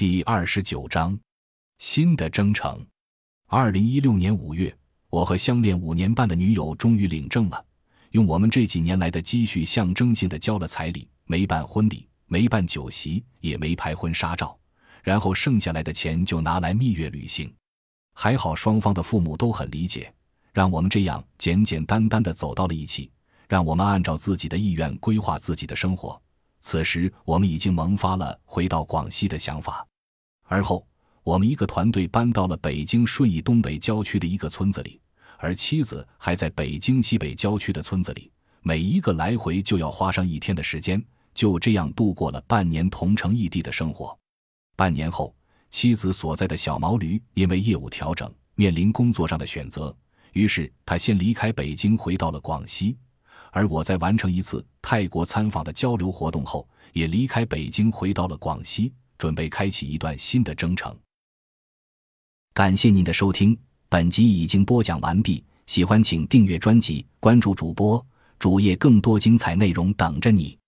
第二十九章，新的征程。二零一六年五月，我和相恋五年半的女友终于领证了，用我们这几年来的积蓄，象征性的交了彩礼，没办婚礼，没办酒席，也没拍婚纱照，然后剩下来的钱就拿来蜜月旅行。还好双方的父母都很理解，让我们这样简简单单的走到了一起，让我们按照自己的意愿规划自己的生活。此时，我们已经萌发了回到广西的想法。而后，我们一个团队搬到了北京顺义东北郊区的一个村子里，而妻子还在北京西北郊区的村子里。每一个来回就要花上一天的时间，就这样度过了半年同城异地的生活。半年后，妻子所在的小毛驴因为业务调整，面临工作上的选择，于是他先离开北京，回到了广西。而我在完成一次泰国参访的交流活动后，也离开北京，回到了广西，准备开启一段新的征程。感谢您的收听，本集已经播讲完毕。喜欢请订阅专辑，关注主播主页，更多精彩内容等着你。